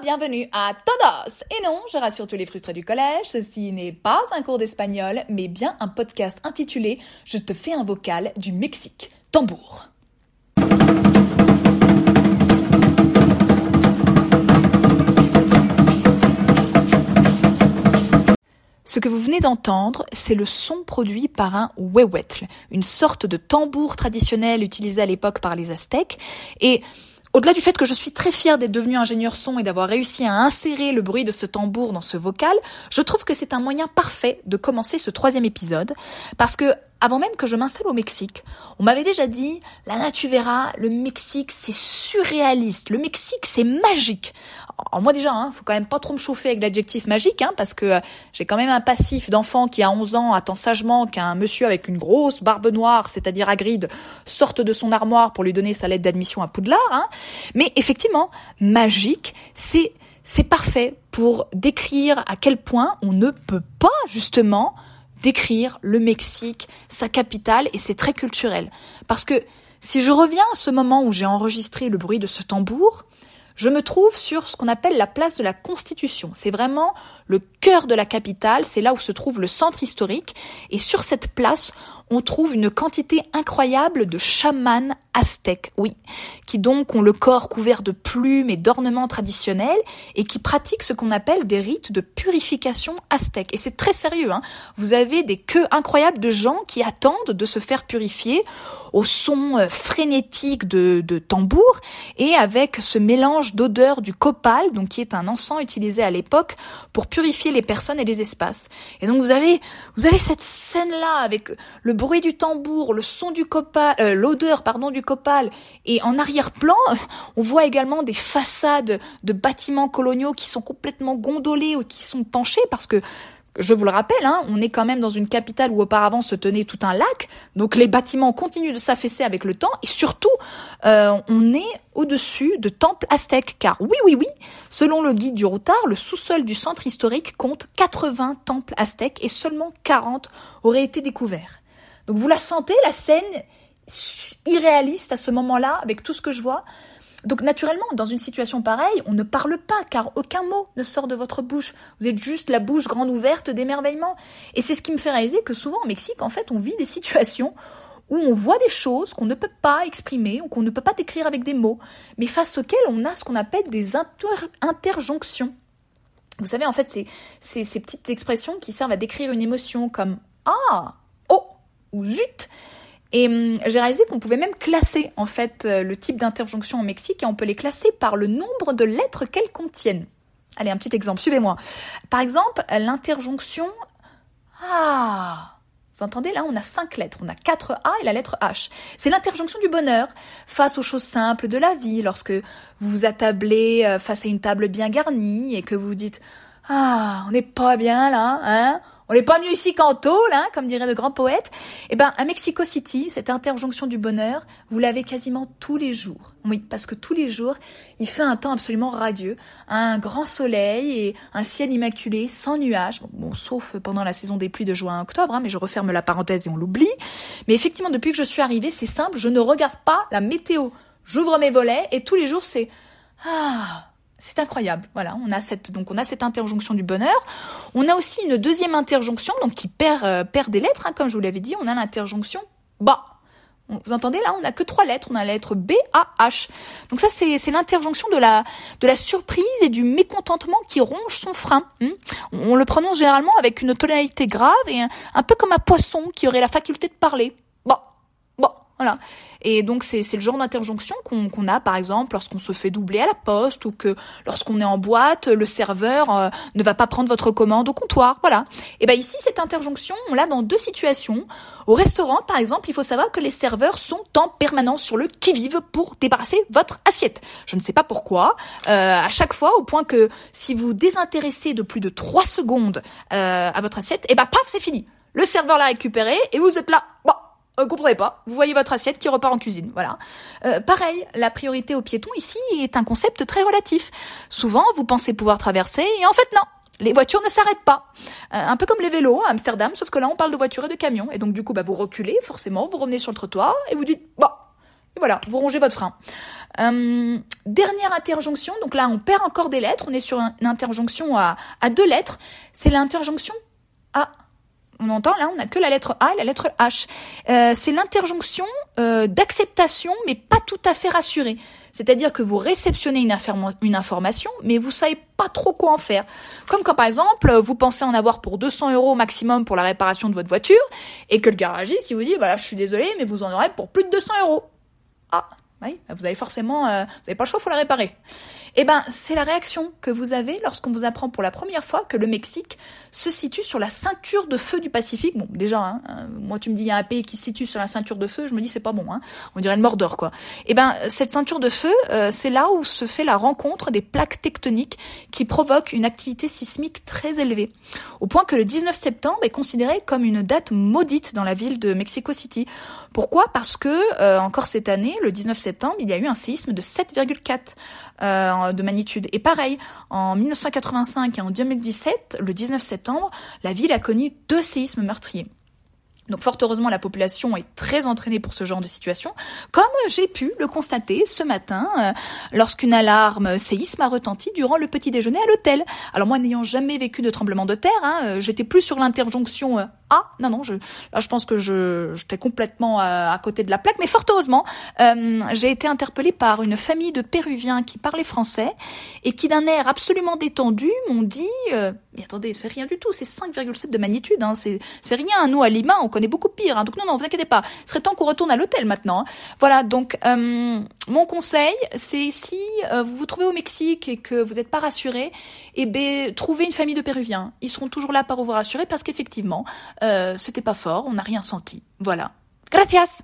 Bienvenue à Todos Et non, je rassure tous les frustrés du collège, ceci n'est pas un cours d'espagnol, mais bien un podcast intitulé Je te fais un vocal du Mexique. Tambour. Ce que vous venez d'entendre, c'est le son produit par un huehuetl, une sorte de tambour traditionnel utilisé à l'époque par les Aztèques. Et au-delà du fait que je suis très fière d'être devenue ingénieur son et d'avoir réussi à insérer le bruit de ce tambour dans ce vocal, je trouve que c'est un moyen parfait de commencer ce troisième épisode, parce que avant même que je m'installe au Mexique, on m'avait déjà dit, la Natuvera, le Mexique, c'est surréaliste, le Mexique, c'est magique. Alors moi déjà, hein, faut quand même pas trop me chauffer avec l'adjectif magique, hein, parce que euh, j'ai quand même un passif d'enfant qui a 11 ans attend sagement qu'un monsieur avec une grosse barbe noire, c'est-à-dire Hagrid, sorte de son armoire pour lui donner sa lettre d'admission à Poudlard. Hein. Mais effectivement, magique, c'est c'est parfait pour décrire à quel point on ne peut pas justement décrire le Mexique, sa capitale, et c'est très culturel. Parce que si je reviens à ce moment où j'ai enregistré le bruit de ce tambour, je me trouve sur ce qu'on appelle la place de la Constitution. C'est vraiment le cœur de la capitale, c'est là où se trouve le centre historique, et sur cette place, on trouve une quantité incroyable de chamans aztèques, oui, qui donc ont le corps couvert de plumes et d'ornements traditionnels et qui pratiquent ce qu'on appelle des rites de purification aztèque. Et c'est très sérieux, hein. Vous avez des queues incroyables de gens qui attendent de se faire purifier au son euh, frénétique de, de tambour et avec ce mélange d'odeur du copal, donc qui est un encens utilisé à l'époque pour purifier les personnes et les espaces. Et donc vous avez, vous avez cette scène-là avec le bruit du tambour, le son du copal, euh, l'odeur pardon du copal, et en arrière-plan, on voit également des façades de bâtiments coloniaux qui sont complètement gondolés ou qui sont penchés parce que je vous le rappelle, hein, on est quand même dans une capitale où auparavant se tenait tout un lac, donc les bâtiments continuent de s'affaisser avec le temps, et surtout, euh, on est au-dessus de temples aztèques, car oui, oui, oui, selon le guide du routard, le sous-sol du centre historique compte 80 temples aztèques et seulement 40 auraient été découverts. Donc vous la sentez, la scène irréaliste à ce moment-là, avec tout ce que je vois. Donc naturellement, dans une situation pareille, on ne parle pas car aucun mot ne sort de votre bouche. Vous êtes juste la bouche grande ouverte d'émerveillement. Et c'est ce qui me fait réaliser que souvent au Mexique, en fait, on vit des situations où on voit des choses qu'on ne peut pas exprimer ou qu'on ne peut pas décrire avec des mots, mais face auxquelles on a ce qu'on appelle des interjonctions. Vous savez, en fait, c'est ces petites expressions qui servent à décrire une émotion comme Ah ou zut. Et hum, j'ai réalisé qu'on pouvait même classer en fait euh, le type d'interjonction au Mexique et on peut les classer par le nombre de lettres qu'elles contiennent. Allez, un petit exemple, suivez-moi. Par exemple, l'interjonction Ah vous entendez là, on a cinq lettres, on a quatre A et la lettre H. C'est l'interjonction du bonheur face aux choses simples de la vie, lorsque vous vous attablez euh, face à une table bien garnie et que vous dites Ah, on n'est pas bien là, hein? On n'est pas mieux ici qu'en tôle, hein, comme diraient de grands poètes. Eh ben, à Mexico City, cette interjonction du bonheur, vous l'avez quasiment tous les jours. Oui, parce que tous les jours, il fait un temps absolument radieux, un grand soleil et un ciel immaculé, sans nuages. Bon, sauf pendant la saison des pluies de juin à octobre, hein, mais je referme la parenthèse et on l'oublie. Mais effectivement, depuis que je suis arrivée, c'est simple, je ne regarde pas la météo. J'ouvre mes volets et tous les jours, c'est ah c'est incroyable. Voilà, on a cette donc on a cette interjonction du bonheur. On a aussi une deuxième interjonction donc qui perd euh, perd des lettres hein, comme je vous l'avais dit, on a l'interjonction bas. Vous entendez là, on n'a que trois lettres, on a la lettre B A H. Donc ça c'est c'est l'interjonction de la de la surprise et du mécontentement qui ronge son frein. Hmm. on le prononce généralement avec une tonalité grave et un, un peu comme un poisson qui aurait la faculté de parler. Voilà. Et donc c'est le genre d'interjonction qu'on a par exemple lorsqu'on se fait doubler à la poste ou que lorsqu'on est en boîte, le serveur euh, ne va pas prendre votre commande au comptoir. Voilà. Et ben ici cette interjonction, on l'a dans deux situations. Au restaurant par exemple, il faut savoir que les serveurs sont en permanence sur le qui-vive pour débarrasser votre assiette. Je ne sais pas pourquoi. Euh, à chaque fois, au point que si vous désintéressez de plus de trois secondes euh, à votre assiette, et ben paf, c'est fini. Le serveur l'a récupéré et vous êtes là. Bon, euh, comprenez pas. Vous voyez votre assiette qui repart en cuisine. Voilà. Euh, pareil, la priorité aux piétons ici est un concept très relatif. Souvent, vous pensez pouvoir traverser et en fait non. Les voitures ne s'arrêtent pas. Euh, un peu comme les vélos à Amsterdam, sauf que là on parle de voitures et de camions. Et donc du coup, bah, vous reculez, forcément, vous revenez sur le trottoir et vous dites, bah, Et voilà, vous rongez votre frein. Euh, dernière interjonction, donc là on perd encore des lettres, on est sur une interjonction à, à deux lettres, c'est l'interjonction A. On entend là, on n'a que la lettre A la lettre H. Euh, c'est l'interjonction euh, d'acceptation, mais pas tout à fait rassurée. C'est-à-dire que vous réceptionnez une, une, information, mais vous savez pas trop quoi en faire. Comme quand par exemple, vous pensez en avoir pour 200 euros maximum pour la réparation de votre voiture, et que le garagiste il vous dit, voilà, je suis désolé, mais vous en aurez pour plus de 200 euros. Ah, oui, vous avez forcément, euh, vous n'avez pas le choix, faut la réparer. Eh ben, c'est la réaction que vous avez lorsqu'on vous apprend pour la première fois que le Mexique se situe sur la ceinture de feu du Pacifique. Bon, déjà, hein, euh, moi tu me dis il y a un pays qui se situe sur la ceinture de feu, je me dis c'est pas bon, hein. On dirait le Mordor quoi. Eh ben, cette ceinture de feu, euh, c'est là où se fait la rencontre des plaques tectoniques qui provoquent une activité sismique très élevée, au point que le 19 septembre est considéré comme une date maudite dans la ville de Mexico City. Pourquoi? Parce que euh, encore cette année, le 19 septembre, il y a eu un séisme de 7,4 euh, de magnitude. Et pareil, en 1985 et en 2017, le 19 septembre, la ville a connu deux séismes meurtriers. Donc fort heureusement, la population est très entraînée pour ce genre de situation, comme j'ai pu le constater ce matin euh, lorsqu'une alarme séisme a retenti durant le petit déjeuner à l'hôtel. Alors moi, n'ayant jamais vécu de tremblement de terre, hein, euh, j'étais plus sur l'interjonction euh, ah non non je là je pense que je j'étais complètement à, côté de la plaque mais fort heureusement j'ai été interpellée par une famille de Péruviens qui parlaient français et qui d'un air absolument détendu m'ont dit mais attendez c'est rien du tout c'est 5,7 de magnitude hein, c'est c'est rien nous à Lima on connaît beaucoup pire. Hein. Donc non, non, vous inquiétez pas. Ce serait temps qu'on retourne à l'hôtel maintenant. Hein. Voilà, donc euh, mon conseil, c'est si euh, vous vous trouvez au Mexique et que vous n'êtes pas rassuré, eh ben trouvez une famille de Péruviens. Ils seront toujours là pour vous rassurer parce qu'effectivement, euh, c'était pas fort, on n'a rien senti. Voilà. Gracias